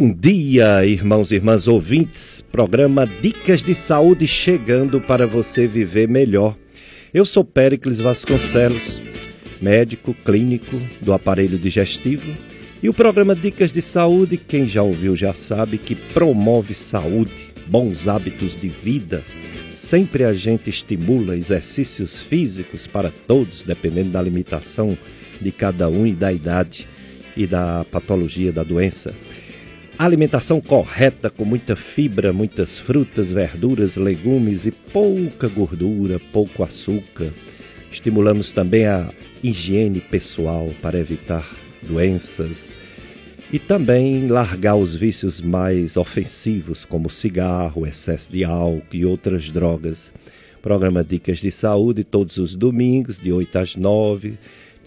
Bom dia, irmãos e irmãs ouvintes. Programa Dicas de Saúde chegando para você viver melhor. Eu sou Péricles Vasconcelos, médico clínico do aparelho digestivo. E o programa Dicas de Saúde, quem já ouviu já sabe que promove saúde, bons hábitos de vida. Sempre a gente estimula exercícios físicos para todos, dependendo da limitação de cada um e da idade e da patologia da doença. Alimentação correta, com muita fibra, muitas frutas, verduras, legumes e pouca gordura, pouco açúcar. Estimulamos também a higiene pessoal para evitar doenças e também largar os vícios mais ofensivos, como cigarro, excesso de álcool e outras drogas. Programa Dicas de Saúde todos os domingos, de 8 às 9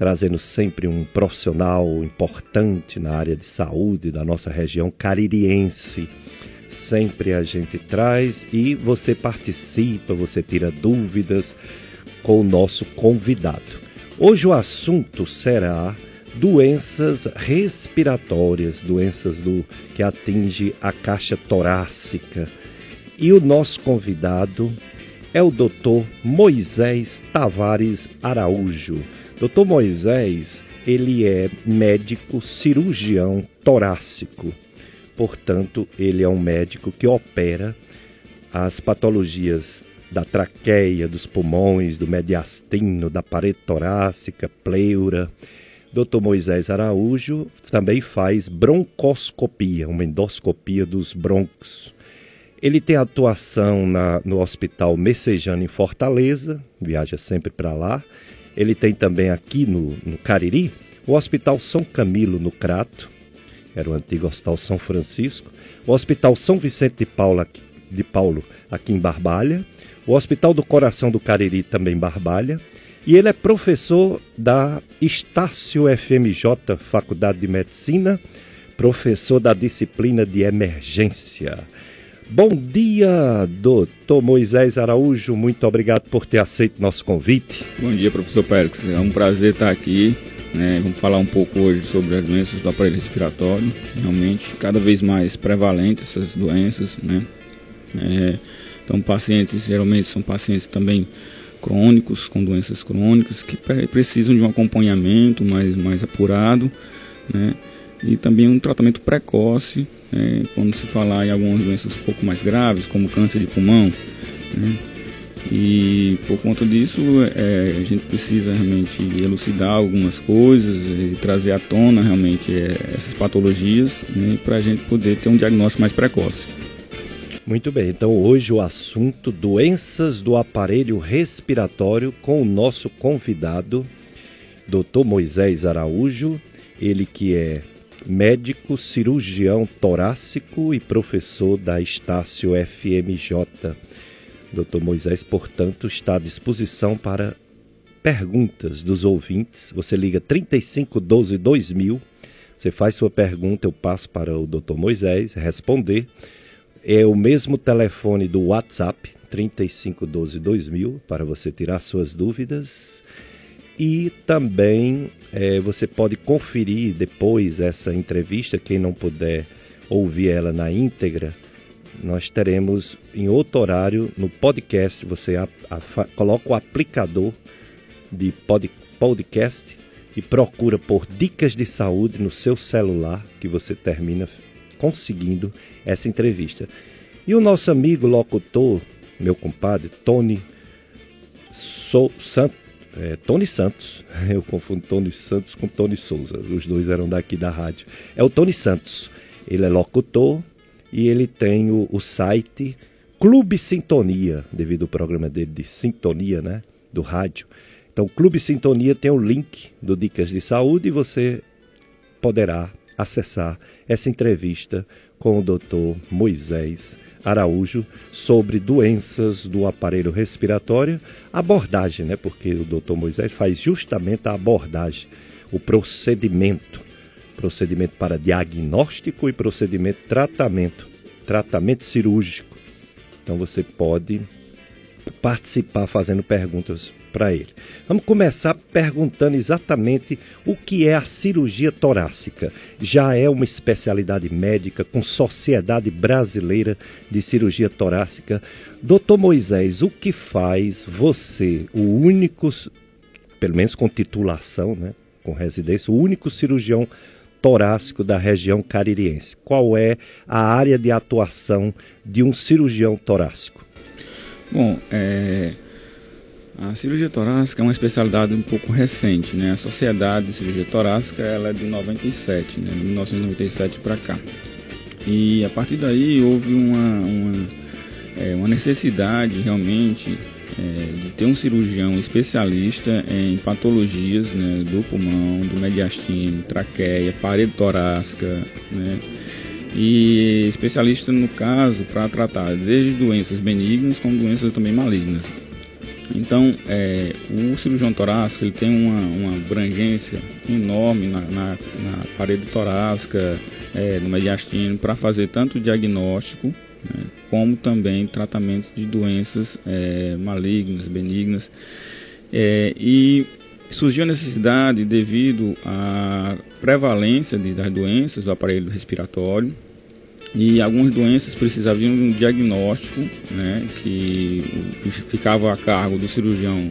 trazendo sempre um profissional importante na área de saúde da nossa região caririense. Sempre a gente traz e você participa, você tira dúvidas com o nosso convidado. Hoje o assunto será doenças respiratórias, doenças do que atinge a caixa torácica. E o nosso convidado é o Dr. Moisés Tavares Araújo. Dr. Moisés, ele é médico cirurgião torácico. Portanto, ele é um médico que opera as patologias da traqueia, dos pulmões, do mediastino, da parede torácica, pleura. Dr. Moisés Araújo também faz broncoscopia, uma endoscopia dos broncos. Ele tem atuação na, no Hospital Messejano em Fortaleza, viaja sempre para lá, ele tem também aqui no, no Cariri o Hospital São Camilo, no Crato, era o antigo Hospital São Francisco, o Hospital São Vicente de Paulo, de Paulo aqui em Barbalha, o Hospital do Coração do Cariri, também em Barbalha, e ele é professor da Estácio FMJ, Faculdade de Medicina, professor da disciplina de emergência. Bom dia, doutor Moisés Araújo. Muito obrigado por ter aceito nosso convite. Bom dia, professor Pérez. É um prazer estar aqui. Né? Vamos falar um pouco hoje sobre as doenças do aparelho respiratório. Realmente, cada vez mais prevalentes essas doenças. Né? É, então, pacientes, geralmente são pacientes também crônicos, com doenças crônicas, que precisam de um acompanhamento mais, mais apurado. Né? E também um tratamento precoce é, quando se falar em algumas doenças um pouco mais graves, como câncer de pulmão. Né? E por conta disso, é, a gente precisa realmente elucidar algumas coisas e trazer à tona realmente é, essas patologias né, para a gente poder ter um diagnóstico mais precoce. Muito bem, então hoje o assunto doenças do aparelho respiratório com o nosso convidado, Dr. Moisés Araújo, ele que é médico cirurgião torácico e professor da Estácio FMJ. Dr. Moisés, portanto, está à disposição para perguntas dos ouvintes. Você liga 3512 2000, você faz sua pergunta, eu passo para o Dr. Moisés responder. É o mesmo telefone do WhatsApp, 3512 2000, para você tirar suas dúvidas e também é, você pode conferir depois essa entrevista, quem não puder ouvir ela na íntegra, nós teremos em outro horário no podcast. Você a, a, coloca o aplicador de pod, podcast e procura por dicas de saúde no seu celular que você termina conseguindo essa entrevista. E o nosso amigo locutor, meu compadre Tony so, Sant, é, Tony Santos. Eu confundo Tony Santos com Tony Souza. Os dois eram daqui da rádio. É o Tony Santos. Ele é locutor e ele tem o, o site Clube Sintonia, devido ao programa dele de sintonia, né? Do rádio. Então, Clube Sintonia tem o link do Dicas de Saúde e você poderá acessar essa entrevista com o Dr. Moisés Araújo sobre doenças do aparelho respiratório, abordagem, né? Porque o Dr. Moisés faz justamente a abordagem, o procedimento, procedimento para diagnóstico e procedimento tratamento, tratamento cirúrgico. Então você pode participar fazendo perguntas para ele. Vamos começar perguntando exatamente o que é a cirurgia torácica. Já é uma especialidade médica com Sociedade Brasileira de Cirurgia Torácica. Doutor Moisés, o que faz você, o único, pelo menos com titulação, né, com residência, o único cirurgião torácico da região caririense? Qual é a área de atuação de um cirurgião torácico? Bom, é, a cirurgia torácica é uma especialidade um pouco recente, né? A Sociedade de Cirurgia Torácica ela é de 97, né? De 1997 para cá. E a partir daí houve uma, uma, é, uma necessidade realmente é, de ter um cirurgião especialista em patologias né, do pulmão, do mediastino, traqueia, parede torácica, né? E especialista no caso para tratar desde doenças benignas como doenças também malignas. Então, é, o cirurgião torácico ele tem uma, uma abrangência enorme na, na, na parede torácica, é, no mediastino, para fazer tanto diagnóstico né, como também tratamentos de doenças é, malignas, benignas. É, e surgiu a necessidade devido à prevalência de, das doenças do aparelho respiratório e algumas doenças precisavam de um diagnóstico né, que ficava a cargo do cirurgião,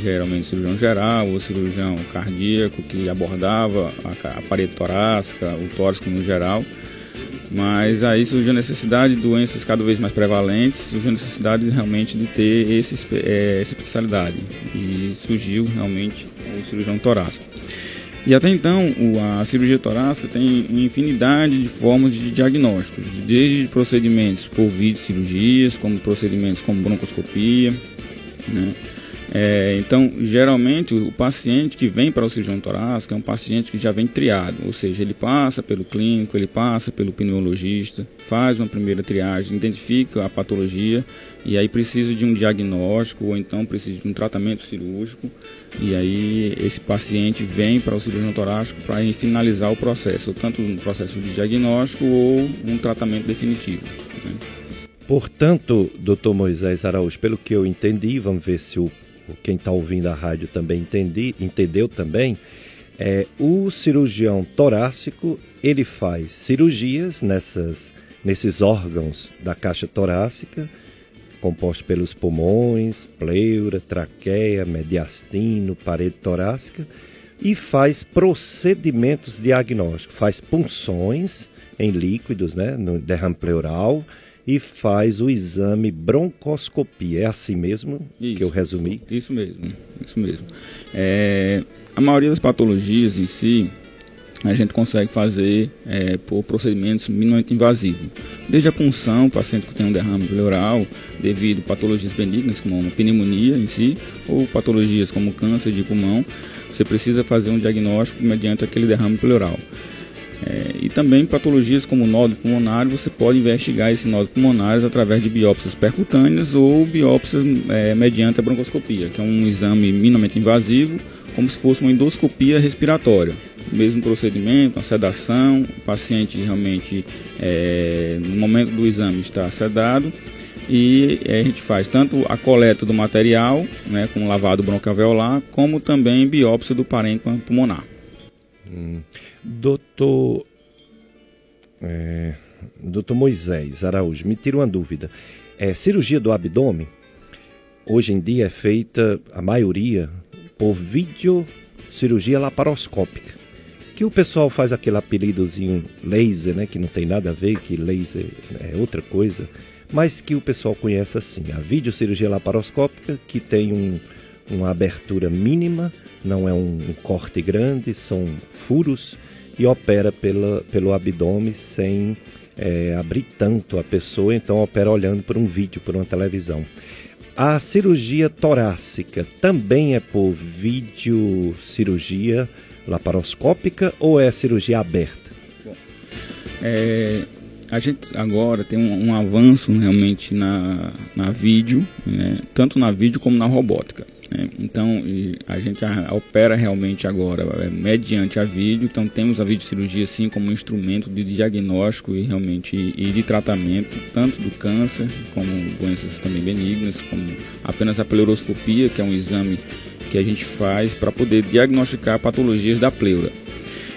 geralmente cirurgião geral ou cirurgião cardíaco que abordava a, parede torácica, o tórax no geral. Mas aí surgiu a necessidade de doenças cada vez mais prevalentes, surgiu a necessidade realmente de ter esse, é, essa especialidade. E surgiu realmente o cirurgião torácico. E até então, a cirurgia torácica tem uma infinidade de formas de diagnósticos, desde procedimentos por vídeo cirurgias, como procedimentos como broncoscopia, né? É, então, geralmente, o paciente que vem para o cirurgião torácico é um paciente que já vem triado, ou seja, ele passa pelo clínico, ele passa pelo pneumologista, faz uma primeira triagem, identifica a patologia e aí precisa de um diagnóstico ou então precisa de um tratamento cirúrgico e aí esse paciente vem para o cirurgião torácico para finalizar o processo, tanto um processo de diagnóstico ou um tratamento definitivo. Né? Portanto, doutor Moisés Araújo, pelo que eu entendi, vamos ver se o quem está ouvindo a rádio também entendi, entendeu também, é, o cirurgião torácico ele faz cirurgias nessas, nesses órgãos da caixa torácica, composto pelos pulmões, pleura, traqueia, mediastino, parede torácica, e faz procedimentos diagnósticos, faz punções em líquidos, né, no derrame pleural, e faz o exame broncoscopia. É assim mesmo isso, que eu resumi? Isso mesmo, isso mesmo. É, a maioria das patologias em si, a gente consegue fazer é, por procedimentos minimamente invasivos. Desde a punção, paciente que tem um derrame pleural, devido a patologias benignas, como uma pneumonia em si, ou patologias como câncer de pulmão, você precisa fazer um diagnóstico mediante aquele derrame pleural. É, e também patologias como nódulo pulmonar, você pode investigar esse nódulo pulmonares através de biópsias percutâneas ou biópsias é, mediante a broncoscopia, que é um exame minimamente invasivo, como se fosse uma endoscopia respiratória. Mesmo procedimento, a sedação, o paciente realmente, é, no momento do exame, está sedado e a gente faz tanto a coleta do material, né, com lavado bronquialveolar, como também biópsia do parênquima pulmonar. Doutor, é, doutor Moisés Araújo, me tira uma dúvida. É, cirurgia do abdômen, hoje em dia é feita, a maioria, por videocirurgia laparoscópica. Que o pessoal faz aquele apelidozinho laser, né? Que não tem nada a ver, que laser é outra coisa. Mas que o pessoal conhece assim, a videocirurgia laparoscópica, que tem um, uma abertura mínima, não é um, um corte grande, são furos e opera pela, pelo abdômen sem é, abrir tanto a pessoa, então opera olhando por um vídeo, por uma televisão. A cirurgia torácica também é por vídeo cirurgia laparoscópica ou é cirurgia aberta? É, a gente agora tem um, um avanço realmente na, na vídeo, né, tanto na vídeo como na robótica. Né? Então, a gente opera realmente agora é, mediante a vídeo, então temos a videocirurgia sim como um instrumento de diagnóstico e realmente e de tratamento, tanto do câncer como doenças também benignas, como apenas a pleuroscopia, que é um exame que a gente faz para poder diagnosticar patologias da pleura.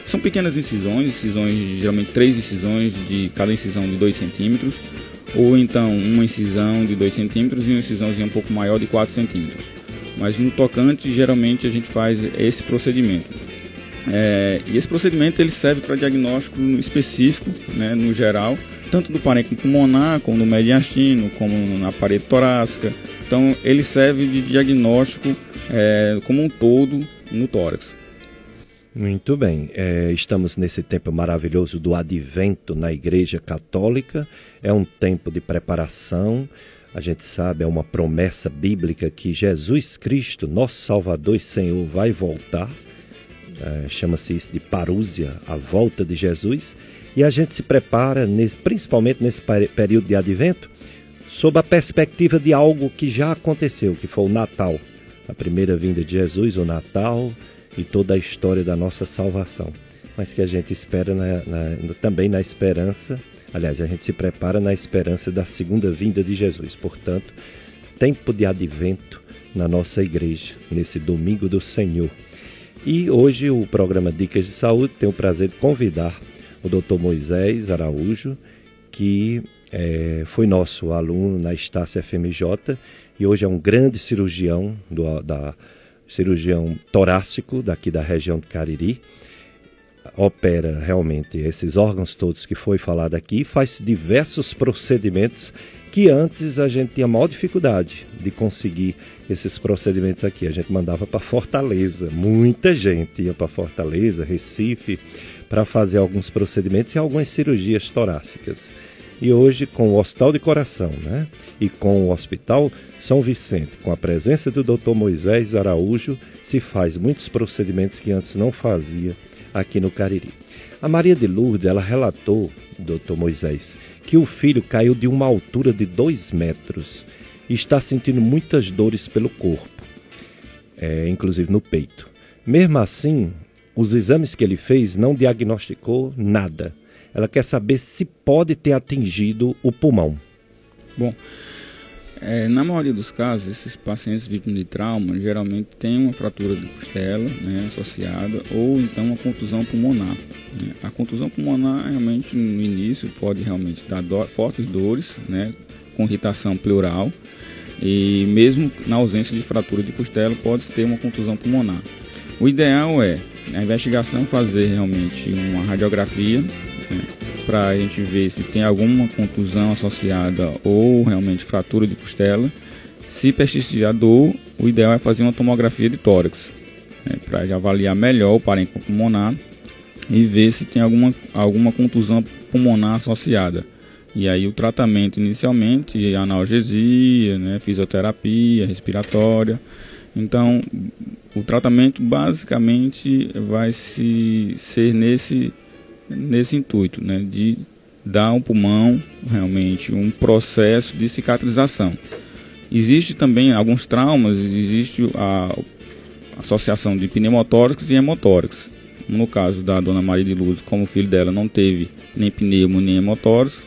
São pequenas incisões, incisões geralmente três incisões de cada incisão de 2 centímetros, ou então uma incisão de 2 centímetros e uma incisãozinha um pouco maior de 4 centímetros. Mas no tocante, geralmente a gente faz esse procedimento. É, e esse procedimento ele serve para diagnóstico específico, né, no geral, tanto do parênquima pulmonar, como do mediastino, como na parede torácica. Então ele serve de diagnóstico é, como um todo no tórax. Muito bem, é, estamos nesse tempo maravilhoso do advento na Igreja Católica. É um tempo de preparação. A gente sabe, é uma promessa bíblica que Jesus Cristo, nosso Salvador e Senhor, vai voltar. É, Chama-se isso de parúzia, a volta de Jesus. E a gente se prepara, nesse, principalmente nesse período de advento, sob a perspectiva de algo que já aconteceu, que foi o Natal. A primeira vinda de Jesus, o Natal e toda a história da nossa salvação. Mas que a gente espera na, na, também na esperança, aliás, a gente se prepara na esperança da segunda vinda de Jesus. Portanto, tempo de advento na nossa igreja, nesse domingo do Senhor. E hoje o programa Dicas de Saúde tem o prazer de convidar o Dr. Moisés Araújo, que é, foi nosso aluno na Estácia FMJ e hoje é um grande cirurgião do, da cirurgião torácico daqui da região de Cariri, opera realmente esses órgãos todos que foi falado aqui, faz diversos procedimentos que antes a gente tinha maior dificuldade de conseguir esses procedimentos aqui. A gente mandava para Fortaleza, muita gente ia para Fortaleza, Recife, para fazer alguns procedimentos e algumas cirurgias torácicas. E hoje, com o Hospital de Coração né, e com o Hospital São Vicente, com a presença do Dr. Moisés Araújo, se faz muitos procedimentos que antes não fazia aqui no Cariri. A Maria de Lourdes, ela relatou, Dr. Moisés, que o filho caiu de uma altura de dois metros e está sentindo muitas dores pelo corpo, é, inclusive no peito. Mesmo assim, os exames que ele fez não diagnosticou nada ela quer saber se pode ter atingido o pulmão. Bom, é, na maioria dos casos, esses pacientes vítimas de trauma geralmente têm uma fratura de costela né, associada ou então uma contusão pulmonar. Né. A contusão pulmonar realmente no início pode realmente dar do, fortes dores, né, com irritação pleural e mesmo na ausência de fratura de costela pode ter uma contusão pulmonar. O ideal é a investigação fazer realmente uma radiografia para a gente ver se tem alguma contusão associada ou realmente fratura de costela. Se persistir a dor, o ideal é fazer uma tomografia de tórax, né, para avaliar melhor o parênquima pulmonar e ver se tem alguma, alguma contusão pulmonar associada. E aí o tratamento inicialmente, analgesia, né, fisioterapia respiratória. Então, o tratamento basicamente vai se ser nesse nesse intuito, né, de dar ao pulmão realmente um processo de cicatrização. Existe também alguns traumas, existe a associação de pneumotórax e hemotórax. No caso da dona Maria de Luz, como o filho dela não teve nem pneumo nem hemotórax,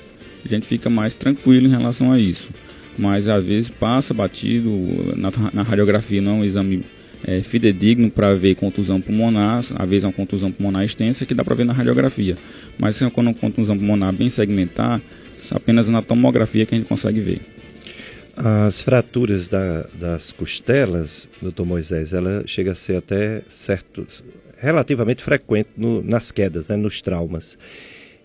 a gente fica mais tranquilo em relação a isso. Mas às vezes passa batido, na, na radiografia não é um exame é, fidedigno para ver contusão pulmonar, às vezes é uma contusão pulmonar extensa que dá para ver na radiografia. Mas se é uma contusão pulmonar bem segmentar, apenas na tomografia que a gente consegue ver. As fraturas da, das costelas, doutor Moisés, ela chega a ser até certo, relativamente frequente no, nas quedas, né, nos traumas.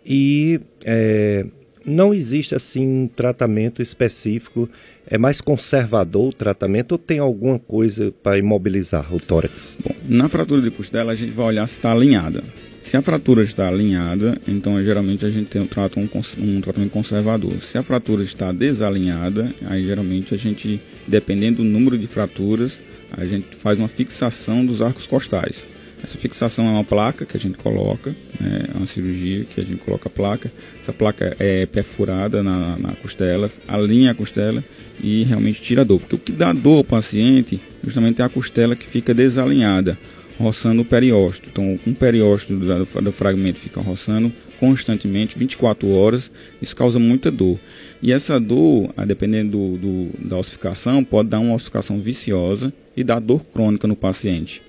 E é, não existe assim um tratamento específico é mais conservador o tratamento ou tem alguma coisa para imobilizar o tórax? Bom, na fratura de costela a gente vai olhar se está alinhada. Se a fratura está alinhada, então geralmente a gente tem, trata um, um, tratamento conservador. Se a fratura está desalinhada, aí geralmente a gente, dependendo do número de fraturas, a gente faz uma fixação dos arcos costais. Essa fixação é uma placa que a gente coloca, né, é uma cirurgia que a gente coloca a placa. Essa placa é perfurada na, na costela, alinha a costela e realmente tira a dor. Porque o que dá dor ao paciente justamente é a costela que fica desalinhada, roçando o periósteo. Então, um periósteo do, do fragmento fica roçando constantemente, 24 horas, isso causa muita dor. E essa dor, dependendo do, do, da ossificação, pode dar uma ossificação viciosa e dar dor crônica no paciente.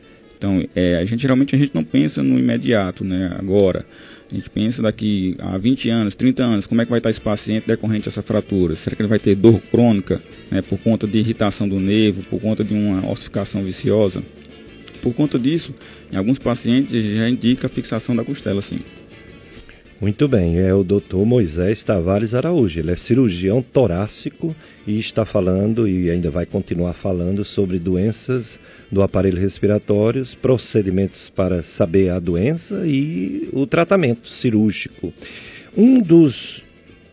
Então, é, a gente geralmente a gente não pensa no imediato, né? Agora, a gente pensa daqui a 20 anos, 30 anos, como é que vai estar esse paciente decorrente dessa fratura? Será que ele vai ter dor crônica, né, por conta de irritação do nervo, por conta de uma ossificação viciosa? Por conta disso, em alguns pacientes já indica a fixação da costela, sim. Muito bem, é o Dr. Moisés Tavares Araújo. Ele é cirurgião torácico e está falando e ainda vai continuar falando sobre doenças do aparelho respiratório, procedimentos para saber a doença e o tratamento cirúrgico. Um dos,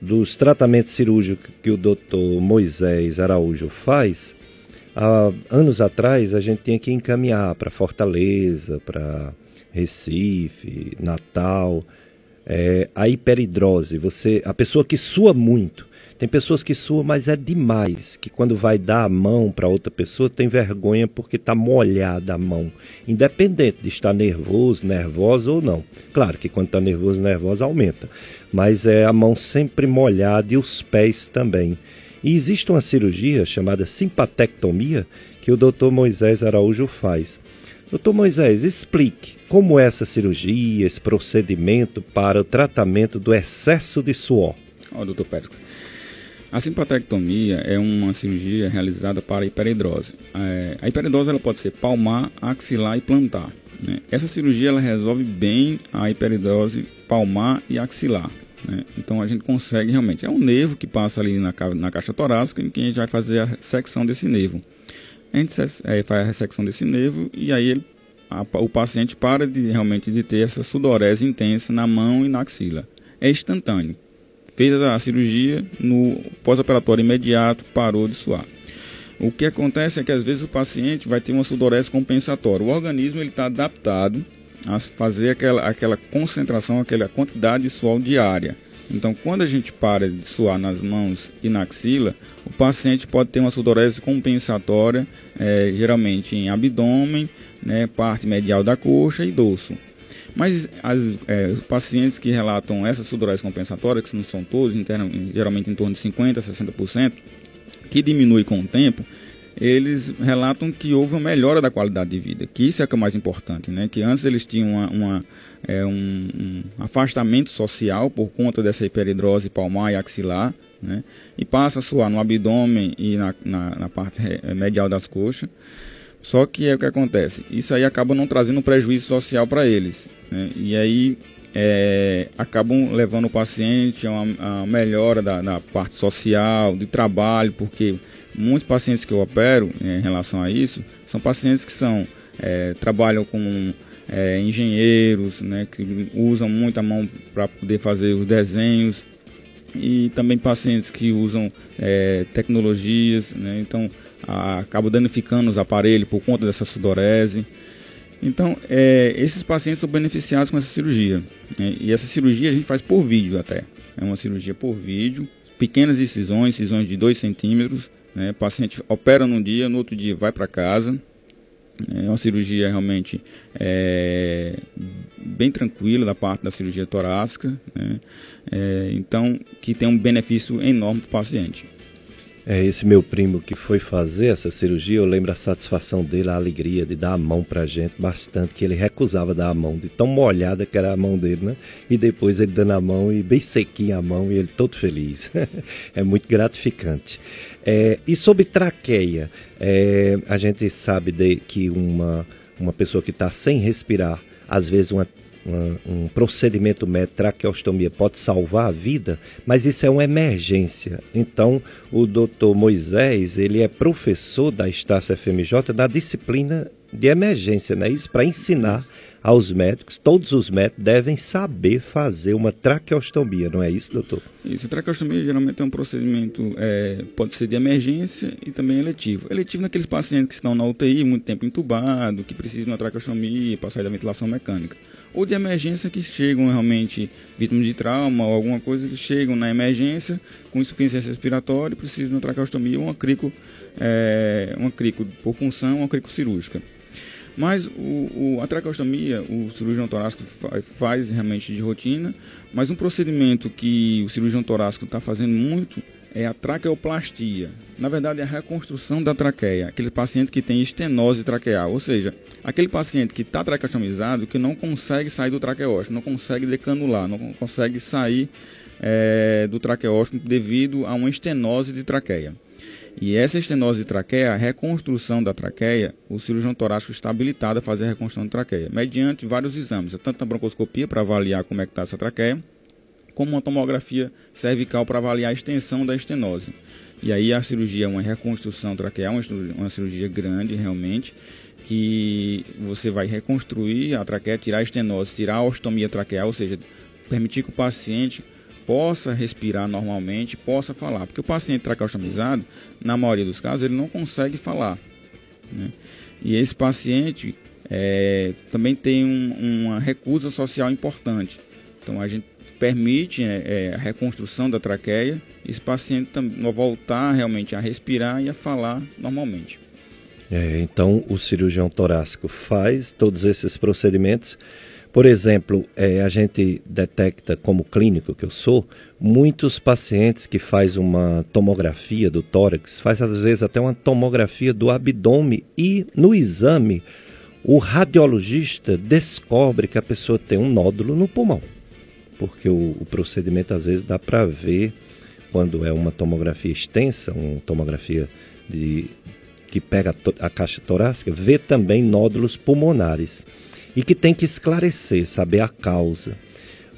dos tratamentos cirúrgicos que o Dr. Moisés Araújo faz, há anos atrás a gente tinha que encaminhar para Fortaleza, para Recife, Natal é, a hiperidrose, você, a pessoa que sua muito. Tem pessoas que suam, mas é demais, que quando vai dar a mão para outra pessoa tem vergonha porque está molhada a mão, independente de estar nervoso, nervosa ou não. Claro que quando está nervoso, nervosa aumenta, mas é a mão sempre molhada e os pés também. E existe uma cirurgia chamada simpatectomia que o Dr. Moisés Araújo faz. Doutor Moisés, explique como essa cirurgia, esse procedimento para o tratamento do excesso de suor. Ó, oh, doutor Pérez, a simpatectomia é uma cirurgia realizada para hiperidrose. É, a hiperidrose ela pode ser palmar, axilar e plantar. Né? Essa cirurgia ela resolve bem a hiperidrose palmar e axilar. Né? Então a gente consegue realmente. É um nervo que passa ali na, na caixa torácica em que a gente vai fazer a secção desse nervo. A gente é, faz a ressecção desse nervo e aí ele, a, o paciente para de realmente de ter essa sudorese intensa na mão e na axila. É instantâneo. Fez a cirurgia, no pós-operatório imediato, parou de suar. O que acontece é que às vezes o paciente vai ter uma sudorese compensatória. O organismo está adaptado a fazer aquela, aquela concentração, aquela quantidade de suor diária. Então, quando a gente para de suar nas mãos e na axila, o paciente pode ter uma sudorese compensatória, é, geralmente em abdômen, né, parte medial da coxa e dorso. Mas as, é, os pacientes que relatam essa sudorese compensatória, que não são todos, geralmente em torno de 50% a 60%, que diminui com o tempo, eles relatam que houve uma melhora da qualidade de vida, que isso é, é o mais importante, né? que antes eles tinham uma, uma é, um, um, afastamento social por conta dessa hiperidrose palmar e axilar, né? e passa a suar no abdômen e na, na, na parte medial das coxas. Só que é o que acontece, isso aí acaba não trazendo prejuízo social para eles, né? e aí é, acabam levando o paciente a uma, a melhora da, da parte social, de trabalho, porque muitos pacientes que eu opero em relação a isso são pacientes que são é, trabalham com é, engenheiros, né, que usam muito a mão para poder fazer os desenhos e também pacientes que usam é, tecnologias, né, então a, acabam danificando os aparelhos por conta dessa sudorese. Então, é, esses pacientes são beneficiados com essa cirurgia. Né, e essa cirurgia a gente faz por vídeo até. É uma cirurgia por vídeo, pequenas incisões, incisões de 2 centímetros, né? O paciente opera num dia, no outro dia vai para casa. É uma cirurgia realmente é, bem tranquila da parte da cirurgia torácica, né? é, então que tem um benefício enorme para o paciente. É, esse meu primo que foi fazer essa cirurgia, eu lembro a satisfação dele, a alegria de dar a mão pra gente, bastante, que ele recusava dar a mão, de tão molhada que era a mão dele, né? E depois ele dando a mão e bem sequinha a mão e ele todo feliz. é muito gratificante. É, e sobre traqueia, é, a gente sabe de, que uma, uma pessoa que está sem respirar, às vezes uma, uma, um procedimento médico, traqueostomia, pode salvar a vida, mas isso é uma emergência. Então, o doutor Moisés, ele é professor da Estácio FMJ na disciplina de emergência, né? Isso para ensinar aos médicos, todos os médicos devem saber fazer uma traqueostomia, não é isso, doutor? Isso, traqueostomia geralmente é um procedimento, é, pode ser de emergência e também eletivo. Eletivo naqueles pacientes que estão na UTI, muito tempo entubado, que precisam de uma traqueostomia para sair da ventilação mecânica. Ou de emergência que chegam realmente vítimas de trauma ou alguma coisa que chegam na emergência com insuficiência respiratória e precisam de uma traqueostomia ou uma crico, é, uma crico por punção, uma crico cirúrgica. Mas o, o, a traqueostomia, o cirurgião torácico faz realmente de rotina, mas um procedimento que o cirurgião torácico está fazendo muito é a traqueoplastia. Na verdade, é a reconstrução da traqueia. Aquele paciente que tem estenose traqueal, ou seja, aquele paciente que está traqueostomizado que não consegue sair do traqueóstomo, não consegue decanular, não consegue sair é, do traqueóstomo devido a uma estenose de traqueia. E essa estenose de traqueia, a reconstrução da traqueia, o cirurgião torácico está habilitado a fazer a reconstrução de traqueia, mediante vários exames, tanto a broncoscopia para avaliar como é que está essa traqueia, como uma tomografia cervical para avaliar a extensão da estenose. E aí a cirurgia é uma reconstrução traqueal, uma cirurgia, grande realmente, que você vai reconstruir a traqueia, tirar a estenose, tirar a ostomia traqueal, ou seja, permitir que o paciente possa respirar normalmente, possa falar. Porque o paciente traqueostomizado, na maioria dos casos, ele não consegue falar. Né? E esse paciente é, também tem um, uma recusa social importante. Então a gente permite é, é, a reconstrução da traqueia, esse paciente voltar realmente a respirar e a falar normalmente. É, então o cirurgião torácico faz todos esses procedimentos por exemplo, é, a gente detecta, como clínico que eu sou, muitos pacientes que faz uma tomografia do tórax, faz às vezes até uma tomografia do abdômen e no exame o radiologista descobre que a pessoa tem um nódulo no pulmão. Porque o, o procedimento às vezes dá para ver quando é uma tomografia extensa, uma tomografia de, que pega a, caixa torácica, vê também nódulos pulmonares e que tem que esclarecer, saber a causa.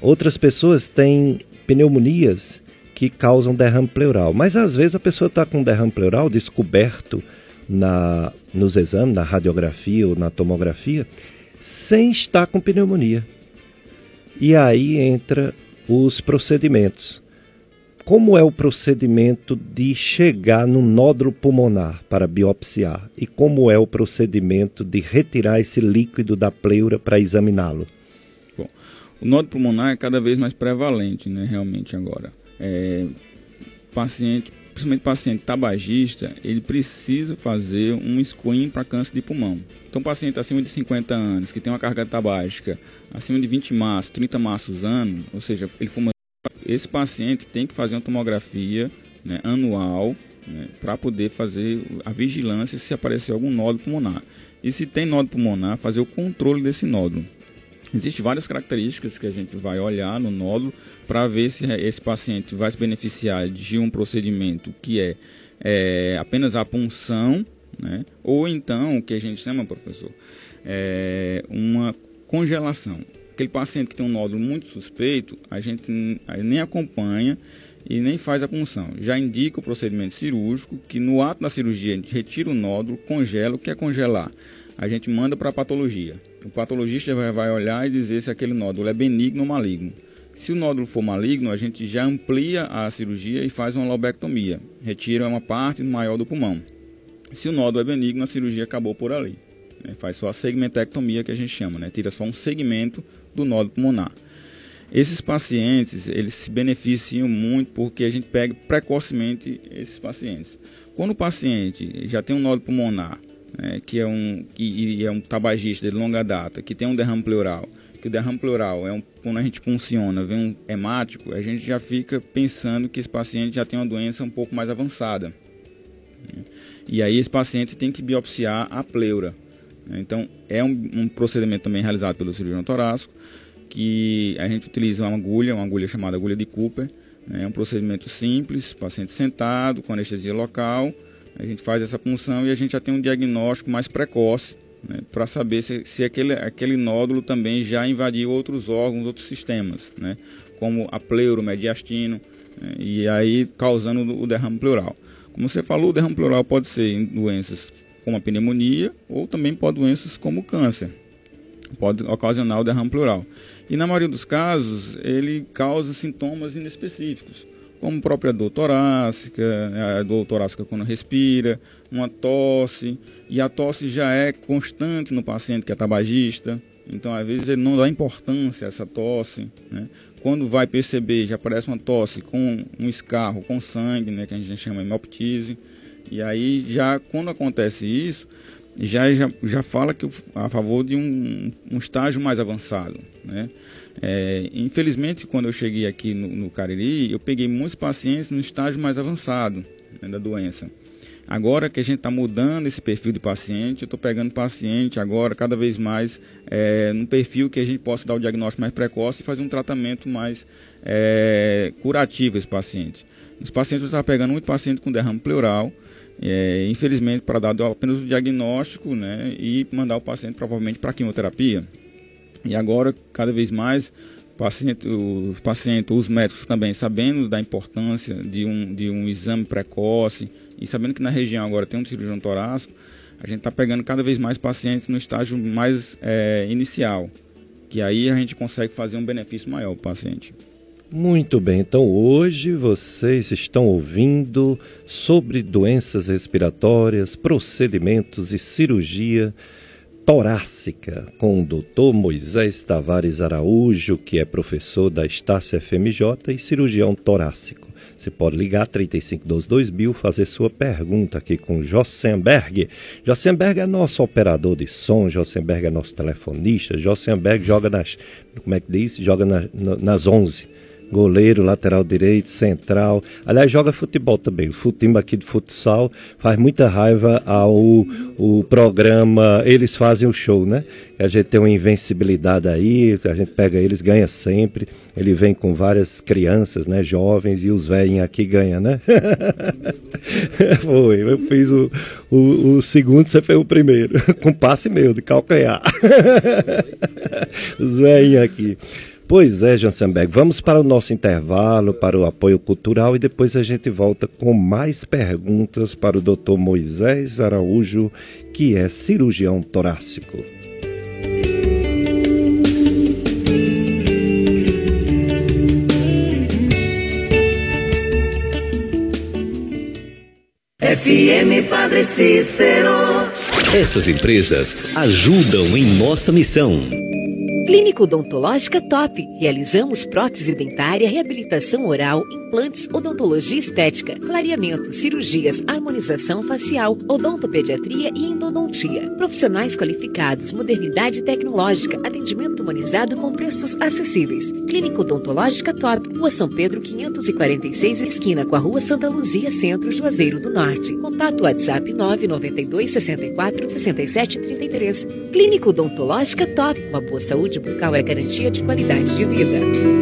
Outras pessoas têm pneumonias que causam derrame pleural, mas às vezes a pessoa está com derrame pleural descoberto na, nos exames, na radiografia ou na tomografia, sem estar com pneumonia. E aí entra os procedimentos como é o procedimento de chegar no nódulo pulmonar para biopsiar e como é o procedimento de retirar esse líquido da pleura para examiná-lo? Bom, o nódulo pulmonar é cada vez mais prevalente, né, realmente agora. É, paciente, principalmente paciente tabagista, ele precisa fazer um screen para câncer de pulmão. Então, paciente acima de 50 anos, que tem uma carga tabágica acima de 20 maços, 30 maços ano, ou seja, ele fuma esse paciente tem que fazer uma tomografia né, anual né, para poder fazer a vigilância se aparecer algum nódulo pulmonar. E se tem nódulo pulmonar, fazer o controle desse nódulo. Existem várias características que a gente vai olhar no nódulo para ver se esse paciente vai se beneficiar de um procedimento que é, é apenas a punção, né? ou então, o que a gente chama, professor, é uma congelação aquele paciente que tem um nódulo muito suspeito, a gente nem acompanha e nem faz a punção. Já indica o procedimento cirúrgico, que no ato da cirurgia a gente retira o nódulo, congela. O que é congelar? A gente manda para a patologia. O patologista vai olhar e dizer se aquele nódulo é benigno ou maligno. Se o nódulo for maligno, a gente já amplia a cirurgia e faz uma lobectomia. Retira uma parte maior do pulmão. Se o nódulo é benigno, a cirurgia acabou por ali. Né? Faz só a segmentectomia que a gente chama, né? tira só um segmento do nódulo pulmonar. Esses pacientes, eles se beneficiam muito porque a gente pega precocemente esses pacientes. Quando o paciente já tem um nódulo pulmonar, né, que é um que é um tabagista de longa data, que tem um derrame pleural, que o derrame pleural é um quando a gente funciona, vem um hemático, a gente já fica pensando que esse paciente já tem uma doença um pouco mais avançada. E aí esse paciente tem que biopsiar a pleura. Então, é um, um, procedimento também realizado pelo cirurgião torácico, que a gente utiliza uma agulha, uma agulha chamada agulha de Cooper. Né? É um procedimento simples, paciente sentado, com anestesia local. A gente faz essa punção e a gente já tem um diagnóstico mais precoce né? para saber se, se aquele, aquele nódulo também já invadiu outros órgãos, outros sistemas, né? como a pleuro, mediastino, né? e aí causando o derrame pleural. Como você falou, o derrame pleural pode ser em doenças como a pneumonia ou também pode doenças como o câncer. pode ocasionar o derrame pleural. E na maioria dos casos, ele causa sintomas inespecíficos, como própria dor torácica, a dor torácica quando respira, uma tosse, e a tosse já é constante no paciente que é tabagista, então às vezes ele não dá importância a essa tosse, né? Quando vai perceber, já aparece uma tosse com um escarro, com sangue, né, que a gente chama de hemoptise, e aí já quando acontece isso, já, já, já fala que a favor de um, um estágio mais avançado. Né? É, infelizmente, quando eu cheguei aqui no, no Cariri, eu peguei muitos pacientes no estágio mais avançado né, da doença. Agora que a gente está mudando esse perfil de paciente, eu estou pegando paciente agora cada vez mais é, num perfil que a gente possa dar o diagnóstico mais precoce e fazer um tratamento mais é, curativo esse paciente. Os pacientes eu estava pegando muito paciente com derrame pleural, é, infelizmente, para dar apenas o diagnóstico né, e mandar o paciente provavelmente para quimioterapia. E agora, cada vez mais, paciente, os pacientes, os médicos também, sabendo da importância de um, de um exame precoce e sabendo que na região agora tem um cirurgião torácico, a gente está pegando cada vez mais pacientes no estágio mais é, inicial, que aí a gente consegue fazer um benefício maior o paciente. Muito bem, então hoje vocês estão ouvindo sobre doenças respiratórias, procedimentos e cirurgia torácica com o Dr. Moisés Tavares Araújo, que é professor da Estácio FMJ e cirurgião torácico. Você pode ligar 3512-2000, fazer sua pergunta aqui com Jossenberg. Jossenberg é nosso operador de som, Jossenberg é nosso telefonista. Jossenberg joga nas, como é que diz? Joga na, nas 11 goleiro, lateral direito, central. Aliás, joga futebol também. O time aqui de futsal faz muita raiva ao o programa Eles Fazem o Show, né? A gente tem uma invencibilidade aí, a gente pega eles, ganha sempre. Ele vem com várias crianças, né, jovens, e os velhinhos aqui ganham, né? Foi, eu fiz o, o, o, segundo, você fez o primeiro, com passe meu, de calcanhar. os velhinhos aqui. Pois é, Jansenberg. Vamos para o nosso intervalo, para o apoio cultural e depois a gente volta com mais perguntas para o Dr. Moisés Araújo, que é cirurgião torácico. FM Padre Cícero. Essas empresas ajudam em nossa missão Clínica Odontológica Top. Realizamos prótese dentária, reabilitação oral, implantes, odontologia estética, clareamento, cirurgias, harmonização facial, odontopediatria e endodontia. Profissionais qualificados, modernidade tecnológica, atendimento humanizado com preços acessíveis. Clínica Odontológica Top, Rua São Pedro 546, esquina com a Rua Santa Luzia, Centro, Juazeiro do Norte. Contato WhatsApp 992 64 67 33. Clínica Odontológica Top, uma boa saúde saúde bucal é garantia de qualidade de vida.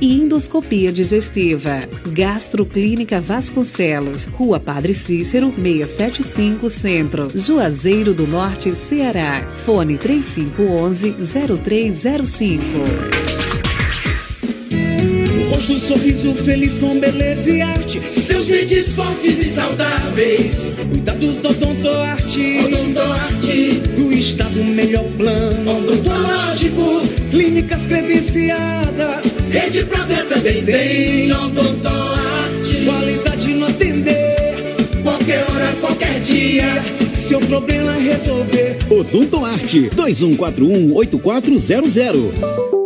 e endoscopia digestiva. Gastroclínica Vasconcelos, Rua Padre Cícero, 675 Centro, Juazeiro do Norte, Ceará. Fone 3511-0305 rosto, sorriso feliz com beleza e arte. Seus dentes fortes e saudáveis. Cuidados do Odontoarte. Odontoarte. Do estado melhor plano. Odontológico. Clínicas credenciadas Rede própria também tem Odontoarte Qualidade no atender. Qualquer hora, qualquer dia. Seu problema resolver. Odontoarte 2141-8400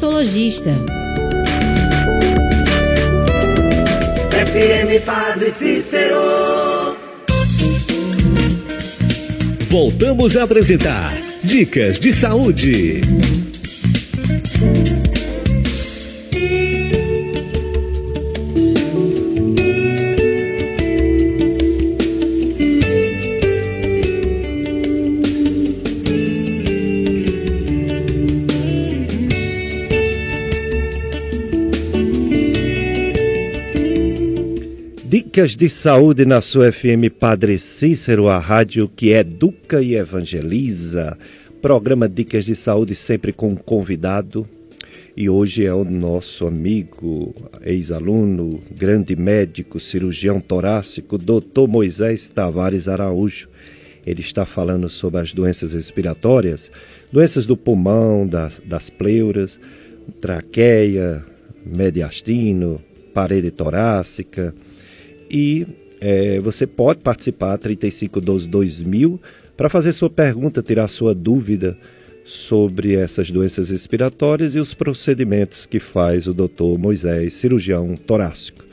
FM Padre Cícero. Voltamos a apresentar Dicas de Saúde. Dicas de saúde na sua FM Padre Cícero, a rádio que educa e evangeliza. Programa Dicas de Saúde sempre com um convidado. E hoje é o nosso amigo, ex-aluno, grande médico, cirurgião torácico, Dr. Moisés Tavares Araújo. Ele está falando sobre as doenças respiratórias, doenças do pulmão, das, das pleuras, traqueia, mediastino, parede torácica e é, você pode participar 3512 2000 para fazer sua pergunta, tirar sua dúvida sobre essas doenças respiratórias e os procedimentos que faz o Dr. Moisés, cirurgião torácico.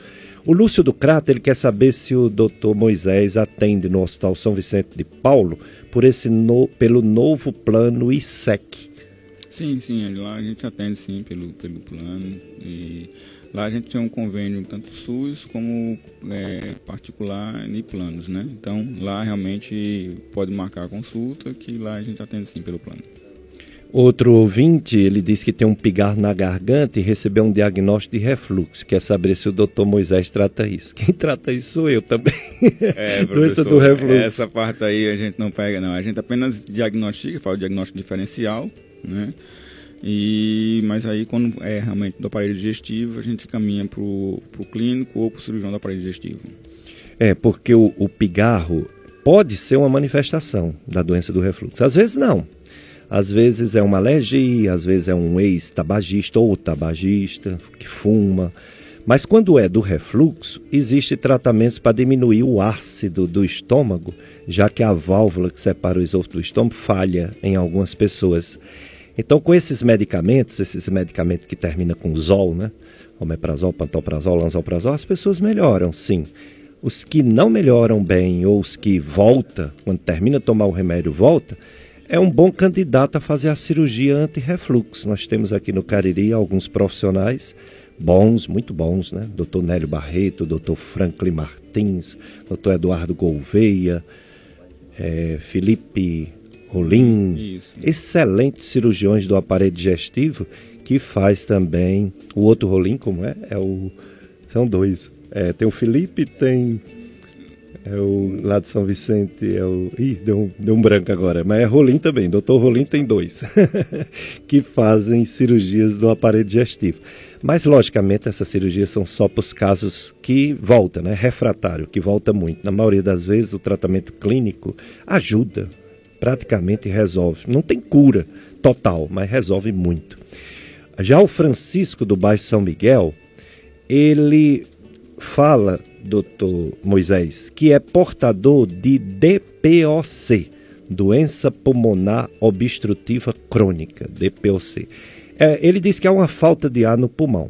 O Lúcio do Crato ele quer saber se o Dr. Moisés atende no Hospital São Vicente de Paulo por esse no, pelo novo plano ISEC. Sim, sim, lá a gente atende sim pelo, pelo plano e Lá a gente tem um convênio tanto SUS como é, particular e planos, né? Então lá realmente pode marcar a consulta que lá a gente atende sim pelo plano. Outro ouvinte, ele disse que tem um pigarro na garganta e recebeu um diagnóstico de refluxo. Quer saber se o doutor Moisés trata isso. Quem trata isso sou eu também. É, Doença do refluxo. Essa parte aí a gente não pega, não. A gente apenas diagnostica, fala o diagnóstico diferencial, né? E, mas aí, quando é realmente do aparelho digestivo, a gente caminha para o clínico ou para o cirurgião do aparelho digestivo. É, porque o, o pigarro pode ser uma manifestação da doença do refluxo. Às vezes não. Às vezes é uma alergia, às vezes é um ex-tabagista ou tabagista que fuma. Mas quando é do refluxo, existe tratamentos para diminuir o ácido do estômago, já que a válvula que separa o esôfago do estômago falha em algumas pessoas. Então, com esses medicamentos, esses medicamentos que terminam com zol, né? Omeprazol, pantoprazol, lanzoprazol, as pessoas melhoram, sim. Os que não melhoram bem ou os que volta, quando termina de tomar o remédio, volta, é um bom candidato a fazer a cirurgia anti-refluxo. Nós temos aqui no Cariri alguns profissionais bons, muito bons, né? Dr. Nélio Barreto, Dr. Franklin Martins, Dr. Eduardo Gouveia, é, Felipe Rolim, Isso. excelentes cirurgiões do aparelho digestivo, que faz também o outro Rolim, como é? É o são dois. É, tem o Felipe, tem é o lá de São Vicente, é o ih, deu, deu um branco agora, mas é Rolim também. Doutor Rolim tem dois que fazem cirurgias do aparelho digestivo. Mas, logicamente, essas cirurgias são só para os casos que volta, né? Refratário, que volta muito. Na maioria das vezes, o tratamento clínico ajuda, praticamente resolve. Não tem cura total, mas resolve muito. Já o Francisco do bairro São Miguel, ele fala, doutor Moisés, que é portador de DPOC, doença pulmonar obstrutiva crônica, DPOC. É, ele diz que há uma falta de ar no pulmão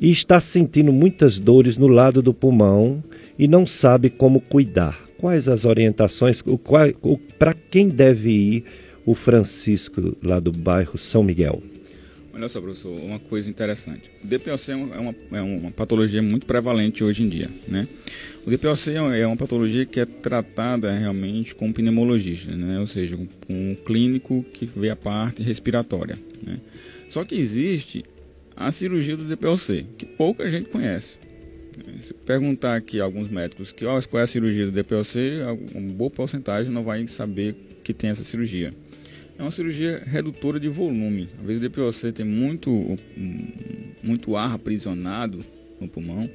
e está sentindo muitas dores no lado do pulmão e não sabe como cuidar quais as orientações, para quem deve ir o Francisco lá do bairro São Miguel? Olha só, professor, uma coisa interessante. O DPOC é uma, é uma patologia muito prevalente hoje em dia, né? O DPOC é uma patologia que é tratada realmente com um pneumologista, né? Ou seja, com um clínico que vê a parte respiratória, né? Só que existe a cirurgia do DPOC, que pouca gente conhece. Se perguntar aqui a alguns médicos que oh, qual é a cirurgia do DPOC, uma boa porcentagem não vai saber que tem essa cirurgia. é uma cirurgia redutora de volume. Às vezes o DPOC tem muito, muito ar aprisionado no pulmão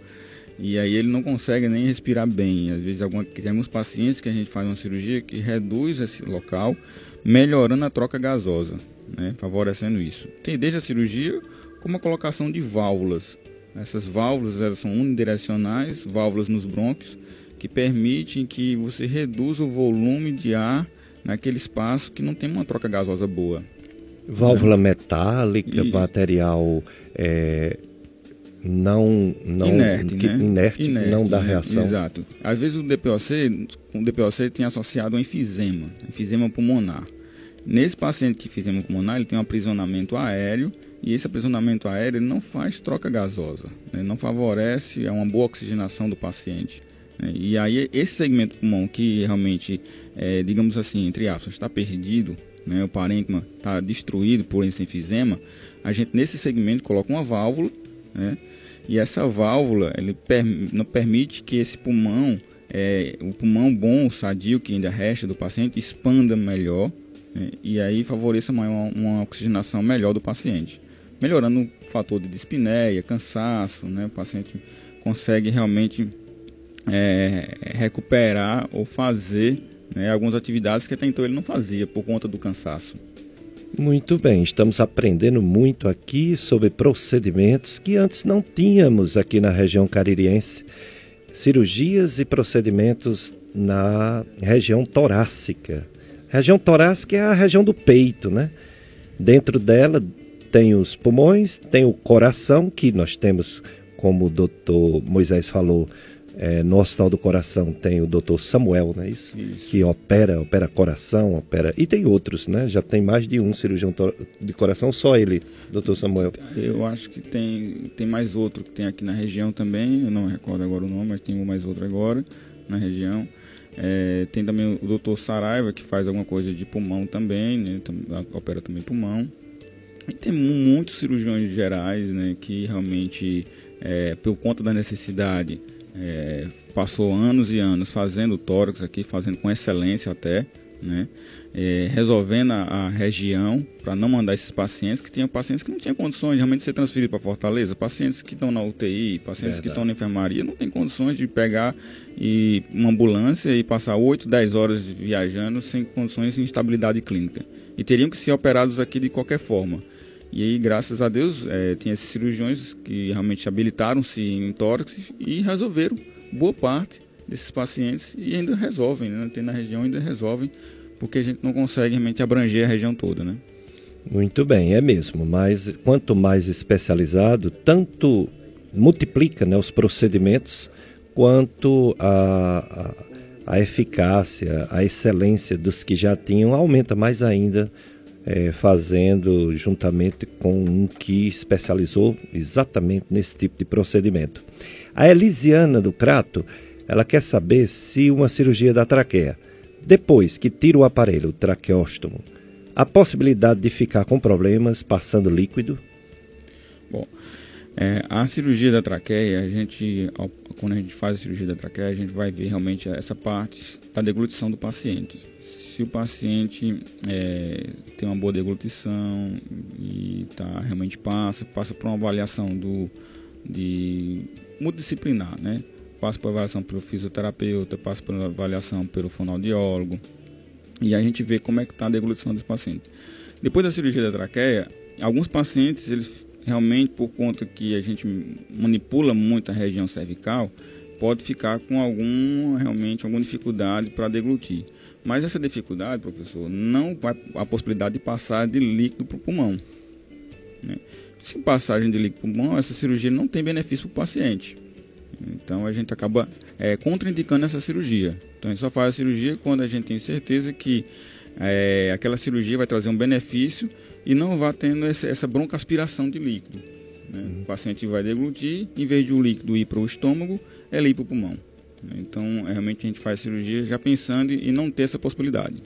e aí ele não consegue nem respirar bem. Às vezes alguma, tem alguns pacientes que a gente faz uma cirurgia que reduz esse local, melhorando a troca gasosa, né, favorecendo isso. Tem desde a cirurgia como a colocação de válvulas. Essas válvulas elas são unidirecionais, válvulas nos brônquios, que permitem que você reduza o volume de ar naquele espaço que não tem uma troca gasosa boa. Válvula né? metálica, e... material é, não, não inerte, que, né? inerte, inerte, não dá né? reação. Exato. Às vezes o DPOC, o DPOC tem associado a enfisema, enfisema pulmonar. Nesse paciente que enfisema pulmonar, ele tem um aprisionamento aéreo e esse aprisionamento aéreo não faz troca gasosa, né? não favorece uma boa oxigenação do paciente. Né? E aí esse segmento pulmão que realmente, é, digamos assim, entre aspas, está perdido, né? o parênquima está destruído por esse enfisema, a gente nesse segmento coloca uma válvula né? E essa válvula ele per, não permite que esse pulmão, é, o pulmão bom, sadio que ainda resta do paciente, expanda melhor né? e aí favoreça uma, uma oxigenação melhor do paciente, melhorando o fator de dispneia, cansaço, né? o paciente consegue realmente é, recuperar ou fazer né, algumas atividades que até então ele não fazia por conta do cansaço. Muito bem, estamos aprendendo muito aqui sobre procedimentos que antes não tínhamos aqui na região caririense. Cirurgias e procedimentos na região torácica. Região torácica é a região do peito, né? Dentro dela tem os pulmões, tem o coração, que nós temos, como o doutor Moisés falou, é, no Hospital do Coração tem o Dr. Samuel, não é isso? isso? Que opera, opera coração, opera. E tem outros, né? Já tem mais de um cirurgião de coração, só ele, Dr. Samuel. Eu acho que tem, tem mais outro que tem aqui na região também, eu não recordo agora o nome, mas tem mais outro agora na região. É, tem também o Dr. Saraiva, que faz alguma coisa de pulmão também, né? opera também pulmão. E tem muitos cirurgiões gerais, né? Que realmente, é, por conta da necessidade é, passou anos e anos fazendo tórax aqui, fazendo com excelência até, né? É, resolvendo a, a região para não mandar esses pacientes que tinham pacientes que não tinham condições de realmente ser transferidos para Fortaleza, pacientes que estão na UTI, pacientes Verdade. que estão na enfermaria, não tem condições de pegar e uma ambulância e passar 8, 10 horas viajando sem condições de instabilidade clínica. E teriam que ser operados aqui de qualquer forma. E aí, graças a Deus, é, tinha esses cirurgiões que realmente habilitaram-se em tórax e resolveram boa parte desses pacientes e ainda resolvem, né? Tem na região ainda resolvem, porque a gente não consegue realmente abranger a região toda, né? Muito bem, é mesmo, mas quanto mais especializado, tanto multiplica né, os procedimentos, quanto a, a, a eficácia, a excelência dos que já tinham aumenta mais ainda é, fazendo juntamente com um que especializou exatamente nesse tipo de procedimento. A Elisiana do Crato, ela quer saber se uma cirurgia da traqueia, depois que tira o aparelho, o traqueóstomo, a possibilidade de ficar com problemas passando líquido? Bom, é, a cirurgia da traqueia, a gente, quando a gente faz a cirurgia da traqueia, a gente vai ver realmente essa parte da deglutição do paciente se o paciente é, tem uma boa deglutição e tá, realmente passa, passa por uma avaliação do, de multidisciplinar, né? Passa por avaliação pelo fisioterapeuta, passa por avaliação pelo fonoaudiólogo e a gente vê como é que está a deglutição desse paciente. Depois da cirurgia da traqueia, alguns pacientes, eles realmente, por conta que a gente manipula muito a região cervical, pode ficar com algum, realmente, alguma dificuldade para deglutir. Mas essa dificuldade, professor, não a possibilidade de passar de líquido para o pulmão. Né? Se passagem de líquido para o pulmão, essa cirurgia não tem benefício para o paciente. Então a gente acaba é, contraindicando essa cirurgia. Então a gente só faz a cirurgia quando a gente tem certeza que é, aquela cirurgia vai trazer um benefício e não vai tendo essa, essa broncoaspiração de líquido. Né? Uhum. O paciente vai deglutir, em vez de o líquido ir para o estômago, ele ir para o pulmão. Então, realmente a gente faz cirurgia já pensando em não ter essa possibilidade.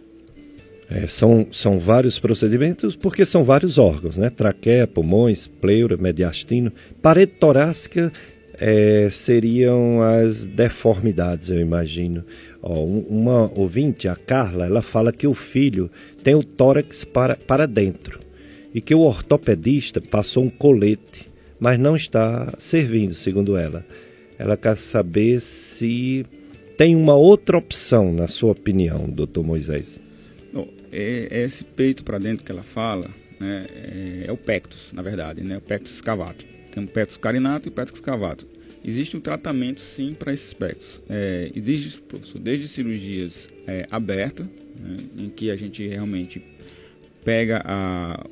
É, são, são vários procedimentos porque são vários órgãos, né? Traqueia, pulmões, pleura, mediastino. Parede torácica é, seriam as deformidades, eu imagino. Ó, uma ouvinte, a Carla, ela fala que o filho tem o tórax para, para dentro e que o ortopedista passou um colete, mas não está servindo, segundo ela. Ela quer saber se tem uma outra opção, na sua opinião, doutor Moisés. Bom, é, é esse peito para dentro que ela fala né, é, é, o pectus, na verdade, né, o pectus escavato. Tem o pectus carinato e o pectus escavato. Existe um tratamento, sim, para esses pectos. É, existe, desde cirurgias é, abertas, né, em que a gente realmente pega a,